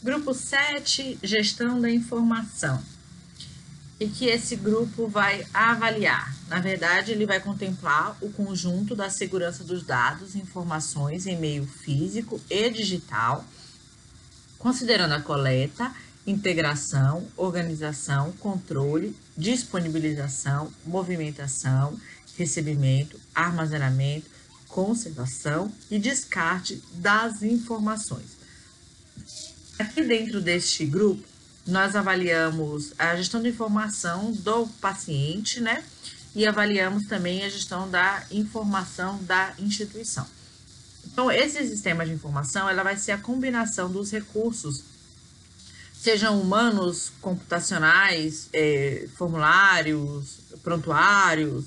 Grupo 7, gestão da informação. E que esse grupo vai avaliar. Na verdade, ele vai contemplar o conjunto da segurança dos dados informações em meio físico e digital, considerando a coleta, integração, organização, controle, disponibilização, movimentação, recebimento, armazenamento, conservação e descarte das informações. Aqui dentro deste grupo, nós avaliamos a gestão de informação do paciente, né? E avaliamos também a gestão da informação da instituição. Então, esse sistema de informação, ela vai ser a combinação dos recursos, sejam humanos, computacionais, é, formulários, prontuários,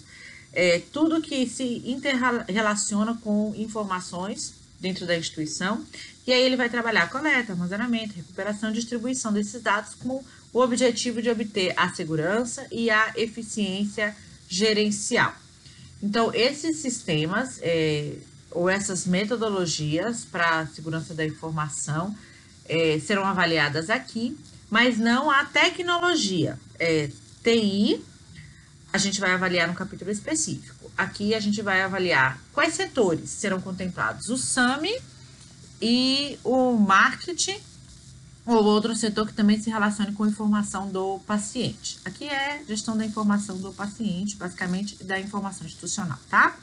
é, tudo que se interrelaciona com informações dentro da instituição, e aí ele vai trabalhar coleta, armazenamento, recuperação e distribuição desses dados com o objetivo de obter a segurança e a eficiência gerencial. Então, esses sistemas é, ou essas metodologias para a segurança da informação é, serão avaliadas aqui, mas não a tecnologia. É, TI a gente vai avaliar no capítulo específico. Aqui a gente vai avaliar quais setores serão contemplados: o SAMI e o marketing, ou outro setor que também se relacione com informação do paciente. Aqui é gestão da informação do paciente, basicamente da informação institucional, tá?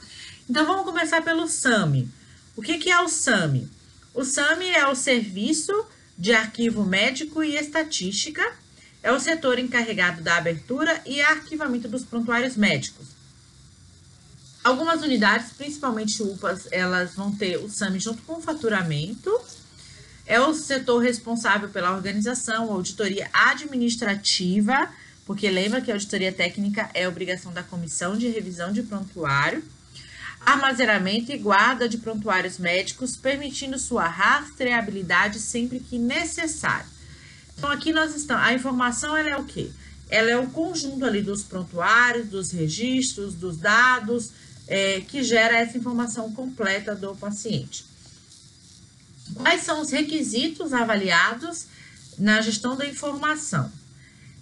Então vamos começar pelo SAMI. O que, que é o SAMI? O SAMI é o Serviço de Arquivo Médico e Estatística é o setor encarregado da abertura e arquivamento dos prontuários médicos. Algumas unidades, principalmente UPAs, elas vão ter o SAMI junto com o faturamento. É o setor responsável pela organização, auditoria administrativa, porque lembra que a auditoria técnica é obrigação da comissão de revisão de prontuário. Armazenamento e guarda de prontuários médicos, permitindo sua rastreabilidade sempre que necessário. Então, aqui nós estamos. A informação ela é o quê? Ela é o conjunto ali dos prontuários, dos registros, dos dados, é, que gera essa informação completa do paciente. Quais são os requisitos avaliados na gestão da informação?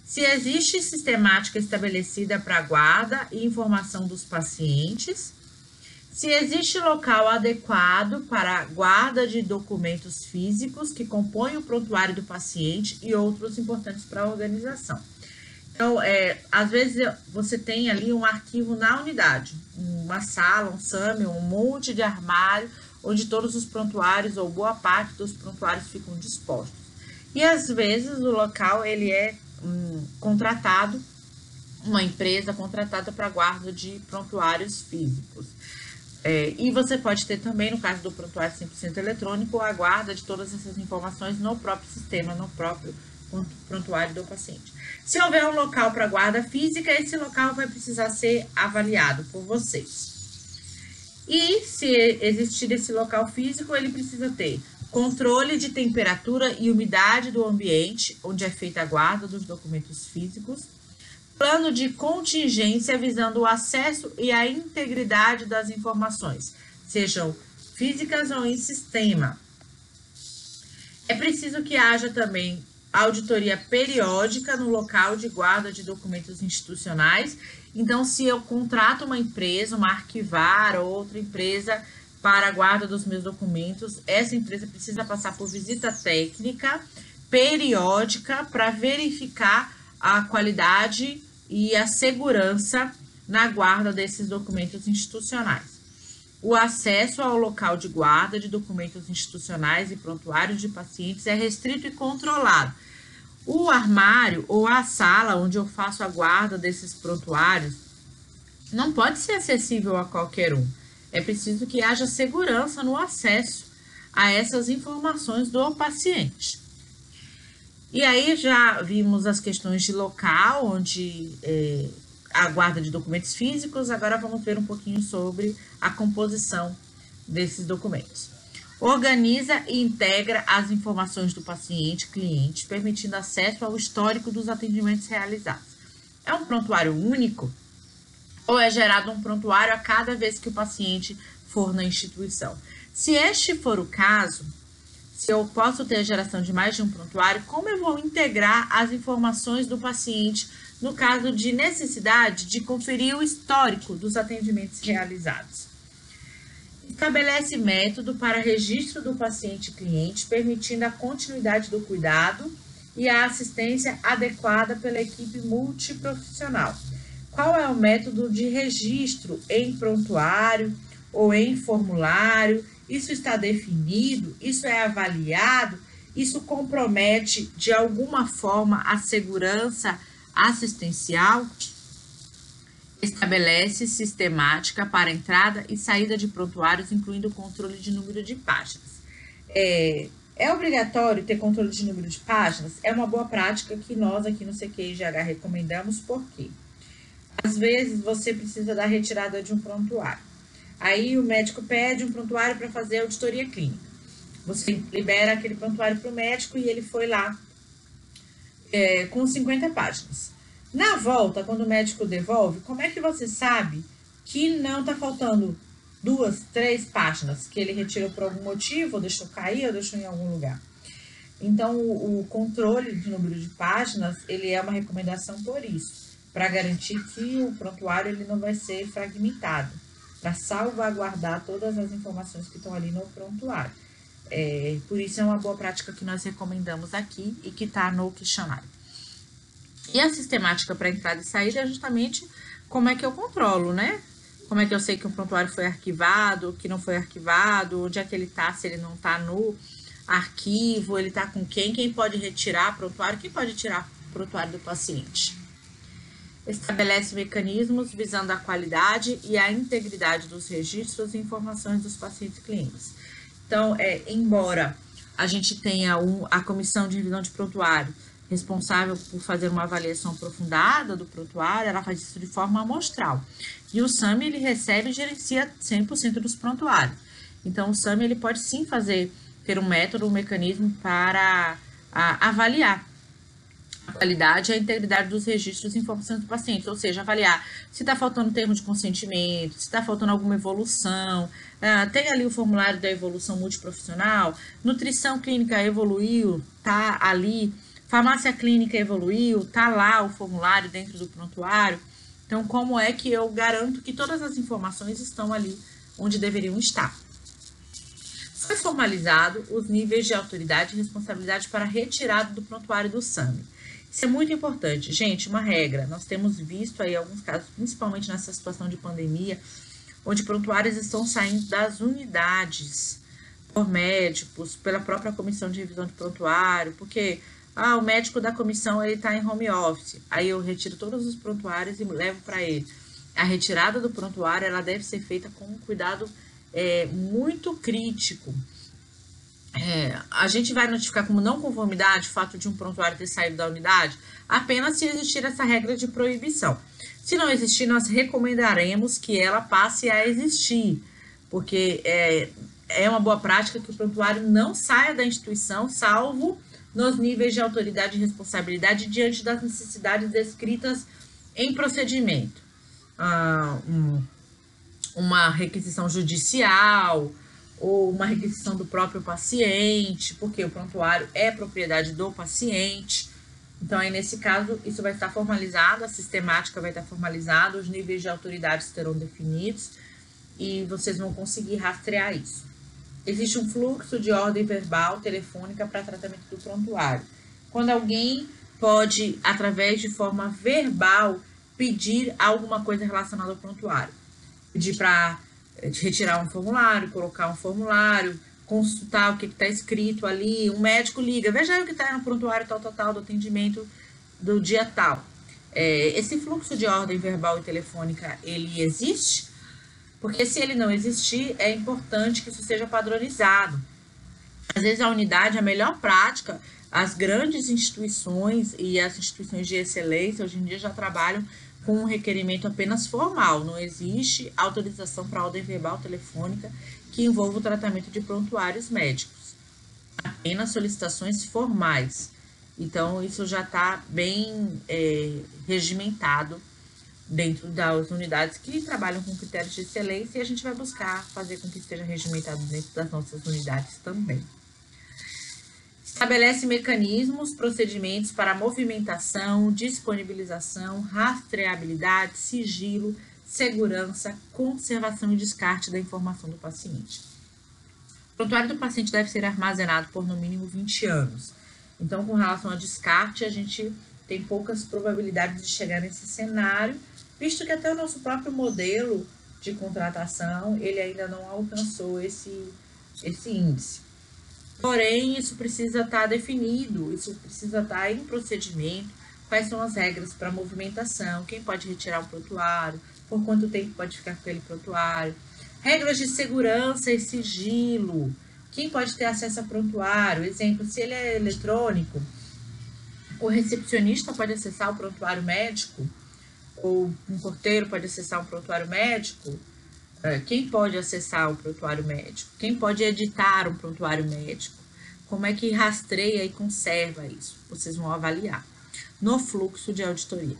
Se existe sistemática estabelecida para guarda e informação dos pacientes, se existe local adequado para guarda de documentos físicos que compõem o prontuário do paciente e outros importantes para a organização. Então, é, às vezes você tem ali um arquivo na unidade, uma sala, um SAMI, um monte de armário, onde todos os prontuários ou boa parte dos prontuários ficam dispostos. E às vezes o local ele é um, contratado, uma empresa contratada para guarda de prontuários físicos. É, e você pode ter também, no caso do prontuário 100% eletrônico, a guarda de todas essas informações no próprio sistema, no próprio prontuário do paciente. Se houver um local para guarda física, esse local vai precisar ser avaliado por vocês. E se existir esse local físico, ele precisa ter controle de temperatura e umidade do ambiente onde é feita a guarda dos documentos físicos, Plano de contingência visando o acesso e a integridade das informações, sejam físicas ou em sistema. É preciso que haja também auditoria periódica no local de guarda de documentos institucionais. Então, se eu contrato uma empresa, uma arquivar ou outra empresa para a guarda dos meus documentos, essa empresa precisa passar por visita técnica periódica para verificar a qualidade e a segurança na guarda desses documentos institucionais. O acesso ao local de guarda de documentos institucionais e prontuários de pacientes é restrito e controlado. O armário ou a sala onde eu faço a guarda desses prontuários não pode ser acessível a qualquer um. É preciso que haja segurança no acesso a essas informações do paciente. E aí já vimos as questões de local, onde é, a guarda de documentos físicos, agora vamos ver um pouquinho sobre a composição desses documentos. Organiza e integra as informações do paciente cliente, permitindo acesso ao histórico dos atendimentos realizados. É um prontuário único ou é gerado um prontuário a cada vez que o paciente for na instituição? Se este for o caso, se eu posso ter a geração de mais de um prontuário, como eu vou integrar as informações do paciente no caso de necessidade de conferir o histórico dos atendimentos realizados. Estabelece método para registro do paciente cliente, permitindo a continuidade do cuidado e a assistência adequada pela equipe multiprofissional. Qual é o método de registro em prontuário ou em formulário? Isso está definido? Isso é avaliado? Isso compromete de alguma forma a segurança assistencial? Estabelece sistemática para entrada e saída de prontuários, incluindo controle de número de páginas. É, é obrigatório ter controle de número de páginas? É uma boa prática que nós aqui no CQIGH recomendamos, por quê? Às vezes você precisa da retirada de um prontuário. Aí o médico pede um prontuário para fazer auditoria clínica. Você libera aquele prontuário para o médico e ele foi lá é, com 50 páginas. Na volta, quando o médico devolve, como é que você sabe que não está faltando duas, três páginas que ele retirou por algum motivo, ou deixou cair, ou deixou em algum lugar? Então, o, o controle de número de páginas, ele é uma recomendação por isso, para garantir que o prontuário ele não vai ser fragmentado, para salvaguardar todas as informações que estão ali no prontuário. É, por isso é uma boa prática que nós recomendamos aqui e que está no questionário. E a sistemática para entrada e saída é justamente como é que eu controlo, né? Como é que eu sei que um prontuário foi arquivado, que não foi arquivado, onde é que ele está, se ele não está no arquivo, ele está com quem, quem pode retirar prontuário, quem pode tirar prontuário do paciente. Estabelece mecanismos visando a qualidade e a integridade dos registros e informações dos pacientes clientes. Então, é, embora a gente tenha um, a comissão de revisão de prontuário responsável por fazer uma avaliação aprofundada do prontuário, ela faz isso de forma amostral. E o SAMI, ele recebe e gerencia 100% dos prontuários. Então, o SAMI, ele pode sim fazer, ter um método, um mecanismo para a, avaliar a qualidade e a integridade dos registros e informações do paciente, ou seja, avaliar se está faltando termo de consentimento, se está faltando alguma evolução, uh, tem ali o formulário da evolução multiprofissional, nutrição clínica evoluiu, tá ali Farmácia clínica evoluiu, tá lá o formulário dentro do prontuário. Então, como é que eu garanto que todas as informações estão ali onde deveriam estar? Foi formalizado os níveis de autoridade e responsabilidade para retirada do prontuário do SAMI. Isso é muito importante. Gente, uma regra. Nós temos visto aí alguns casos, principalmente nessa situação de pandemia, onde prontuários estão saindo das unidades por médicos, pela própria comissão de revisão de prontuário, porque ah, o médico da comissão ele está em home office. Aí eu retiro todos os prontuários e levo para ele. A retirada do prontuário ela deve ser feita com um cuidado é, muito crítico. É, a gente vai notificar como não conformidade o fato de um prontuário ter saído da unidade apenas se existir essa regra de proibição. Se não existir, nós recomendaremos que ela passe a existir, porque é, é uma boa prática que o prontuário não saia da instituição, salvo nos níveis de autoridade e responsabilidade diante das necessidades descritas em procedimento. Ah, um, uma requisição judicial ou uma requisição do próprio paciente, porque o prontuário é propriedade do paciente. Então, aí, nesse caso, isso vai estar formalizado, a sistemática vai estar formalizada, os níveis de autoridade terão definidos e vocês vão conseguir rastrear isso. Existe um fluxo de ordem verbal telefônica para tratamento do prontuário. Quando alguém pode, através de forma verbal, pedir alguma coisa relacionada ao prontuário. Pedir para eh, retirar um formulário, colocar um formulário, consultar o que está escrito ali. Um médico liga, veja aí o que está no prontuário tal, tal, tal, do atendimento do dia tal. É, esse fluxo de ordem verbal e telefônica, ele existe? Porque se ele não existir, é importante que isso seja padronizado. Às vezes a unidade, a melhor prática, as grandes instituições e as instituições de excelência hoje em dia já trabalham com um requerimento apenas formal. Não existe autorização para ordem verbal telefônica que envolva o tratamento de prontuários médicos. Apenas solicitações formais. Então, isso já está bem é, regimentado dentro das unidades que trabalham com critérios de excelência e a gente vai buscar fazer com que esteja regimentado dentro das nossas unidades também. Estabelece mecanismos, procedimentos para movimentação, disponibilização, rastreabilidade, sigilo, segurança, conservação e descarte da informação do paciente. O prontuário do paciente deve ser armazenado por no mínimo 20 anos. Então, com relação a descarte, a gente tem poucas probabilidades de chegar nesse cenário, visto que até o nosso próprio modelo de contratação, ele ainda não alcançou esse, esse índice. Porém, isso precisa estar definido, isso precisa estar em procedimento, quais são as regras para movimentação, quem pode retirar o prontuário, por quanto tempo pode ficar com aquele prontuário, regras de segurança e sigilo, quem pode ter acesso a prontuário, exemplo, se ele é eletrônico, o recepcionista pode acessar o prontuário médico, ou um porteiro pode acessar um prontuário médico. É, quem pode acessar o prontuário médico? Quem pode editar um prontuário médico? Como é que rastreia e conserva isso? Vocês vão avaliar no fluxo de auditoria.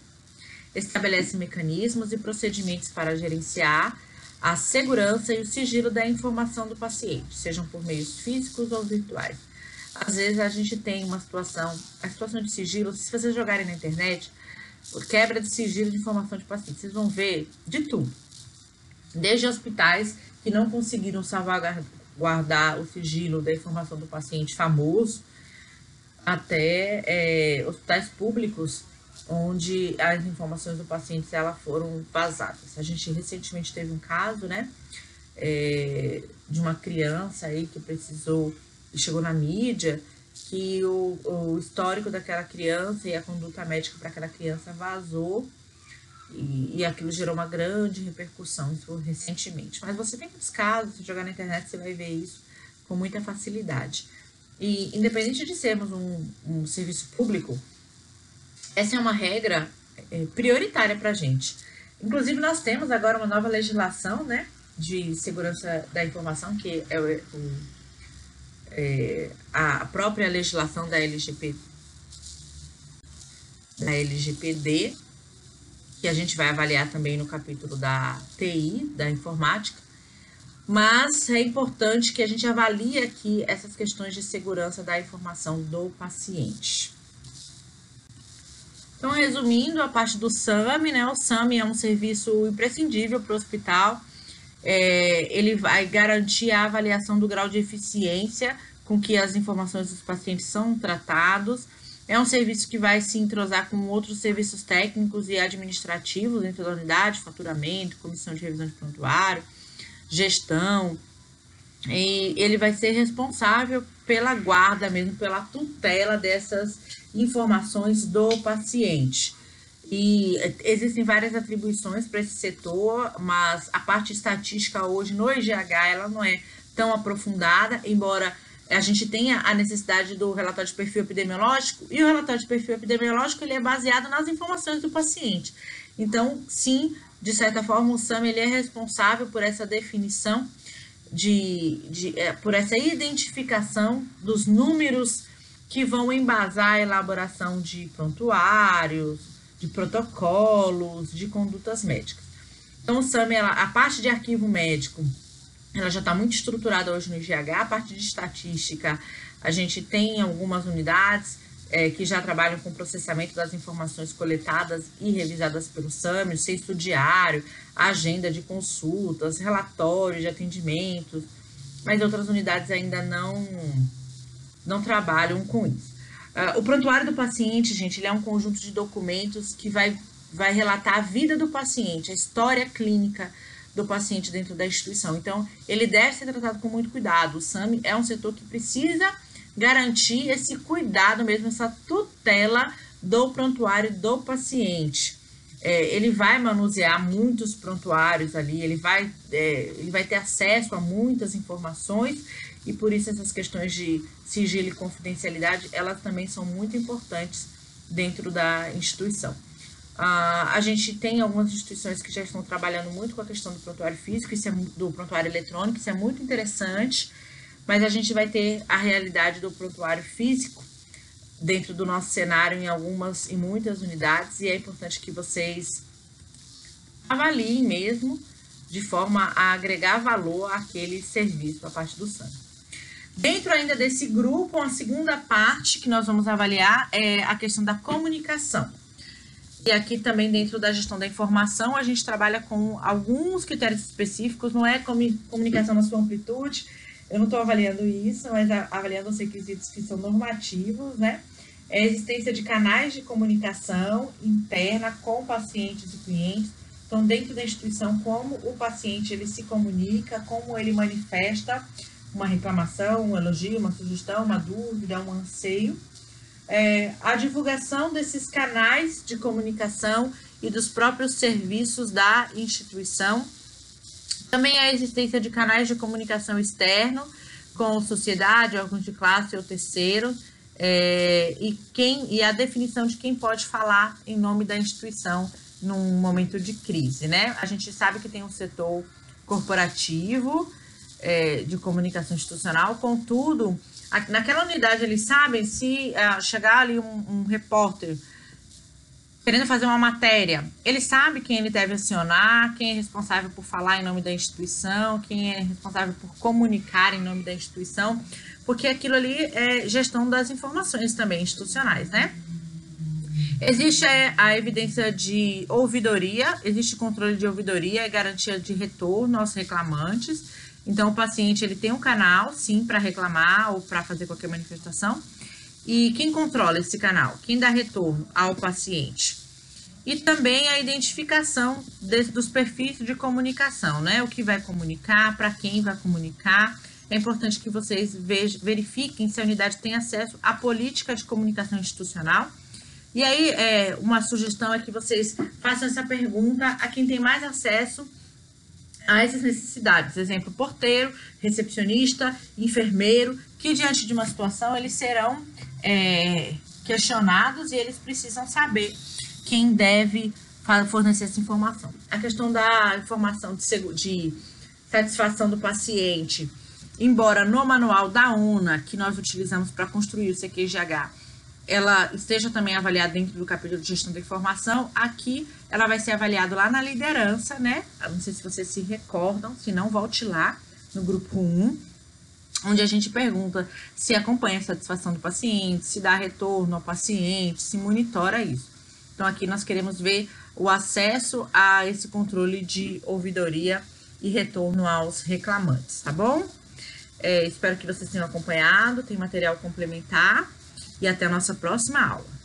Estabelece mecanismos e procedimentos para gerenciar a segurança e o sigilo da informação do paciente, sejam por meios físicos ou virtuais às vezes a gente tem uma situação, a situação de sigilo, se vocês jogarem na internet, quebra de sigilo de informação de paciente, vocês vão ver de tudo. Desde hospitais que não conseguiram salvaguardar o sigilo da informação do paciente famoso, até é, hospitais públicos onde as informações do paciente ela foram vazadas. A gente recentemente teve um caso, né, é, de uma criança aí que precisou chegou na mídia que o, o histórico daquela criança e a conduta médica para aquela criança vazou e, e, aquilo gerou uma grande repercussão, isso recentemente. Mas você tem muitos casos, se jogar na internet você vai ver isso com muita facilidade. E independente de sermos um, um serviço público, essa é uma regra é, prioritária para a gente. Inclusive, nós temos agora uma nova legislação né, de segurança da informação, que é o, o é, a própria legislação da da LGPD, que a gente vai avaliar também no capítulo da TI, da informática, mas é importante que a gente avalie aqui essas questões de segurança da informação do paciente. Então, resumindo a parte do SAMI, né? O SAMI é um serviço imprescindível para o hospital é, ele vai garantir a avaliação do grau de eficiência com que as informações dos pacientes são tratados. É um serviço que vai se entrosar com outros serviços técnicos e administrativos dentro da unidade, faturamento, comissão de revisão de prontuário, gestão. E ele vai ser responsável pela guarda mesmo, pela tutela dessas informações do paciente. E existem várias atribuições para esse setor, mas a parte estatística hoje no IGH ela não é tão aprofundada, embora a gente tenha a necessidade do relatório de perfil epidemiológico, e o relatório de perfil epidemiológico ele é baseado nas informações do paciente. Então, sim, de certa forma, o SAM ele é responsável por essa definição, de, de é, por essa identificação dos números que vão embasar a elaboração de prontuários, de protocolos, de condutas médicas. Então, o SAM, ela, a parte de arquivo médico, ela já está muito estruturada hoje no IGH. A parte de estatística, a gente tem algumas unidades é, que já trabalham com processamento das informações coletadas e revisadas pelo SAM, o censo diário, agenda de consultas, relatório de atendimentos, mas outras unidades ainda não, não trabalham com isso. Uh, o prontuário do paciente, gente, ele é um conjunto de documentos que vai, vai relatar a vida do paciente, a história clínica do paciente dentro da instituição. Então, ele deve ser tratado com muito cuidado. O SAMI é um setor que precisa garantir esse cuidado mesmo, essa tutela do prontuário do paciente. É, ele vai manusear muitos prontuários ali, ele vai, é, ele vai ter acesso a muitas informações e por isso essas questões de sigilo e confidencialidade, elas também são muito importantes dentro da instituição. Uh, a gente tem algumas instituições que já estão trabalhando muito com a questão do prontuário físico, isso é, do prontuário eletrônico, isso é muito interessante, mas a gente vai ter a realidade do prontuário físico dentro do nosso cenário em algumas, em muitas unidades, e é importante que vocês avaliem mesmo de forma a agregar valor àquele serviço a parte do SAM. Dentro ainda desse grupo, a segunda parte que nós vamos avaliar é a questão da comunicação. E aqui também dentro da gestão da informação, a gente trabalha com alguns critérios específicos, não é comunicação na sua amplitude, eu não estou avaliando isso, mas avaliando os requisitos que são normativos, né? É a existência de canais de comunicação interna com pacientes e clientes. Então, dentro da instituição, como o paciente ele se comunica, como ele manifesta uma reclamação, um elogio, uma sugestão, uma dúvida, um anseio. É, a divulgação desses canais de comunicação e dos próprios serviços da instituição. Também a existência de canais de comunicação externo com sociedade, órgãos de classe ou terceiro, é, e, quem, e a definição de quem pode falar em nome da instituição num momento de crise, né? A gente sabe que tem um setor corporativo, é, de comunicação institucional, contudo, naquela unidade eles sabem se uh, chegar ali um, um, repórter querendo fazer uma matéria, ele sabe quem ele deve acionar, quem é responsável por falar em nome da instituição, quem é responsável por comunicar em nome da instituição, porque aquilo ali é gestão das informações também institucionais, né? Existe é, a evidência de ouvidoria, existe controle de ouvidoria e garantia de retorno aos reclamantes. Então, o paciente ele tem um canal, sim, para reclamar ou para fazer qualquer manifestação. E quem controla esse canal? Quem dá retorno ao paciente? E também a identificação desse, dos perfis de comunicação, né? O que vai comunicar, para quem vai comunicar. É importante que vocês vejam, verifiquem se a unidade tem acesso à política de comunicação institucional. E aí, é, uma sugestão é que vocês façam essa pergunta a quem tem mais acesso essas necessidades. Exemplo, porteiro, recepcionista, enfermeiro, que diante de uma situação eles serão é, questionados e eles precisam saber quem deve fornecer essa informação. A questão da informação de, de satisfação do paciente, embora no manual da UNA, que nós utilizamos para construir o CQGH, ela esteja também avaliada dentro do capítulo de gestão da informação, aqui ela vai ser avaliada lá na liderança, né? Não sei se vocês se recordam, se não, volte lá no grupo 1, onde a gente pergunta se acompanha a satisfação do paciente, se dá retorno ao paciente, se monitora isso. Então, aqui nós queremos ver o acesso a esse controle de ouvidoria e retorno aos reclamantes, tá bom? É, espero que vocês tenham acompanhado, tem material complementar e até a nossa próxima aula.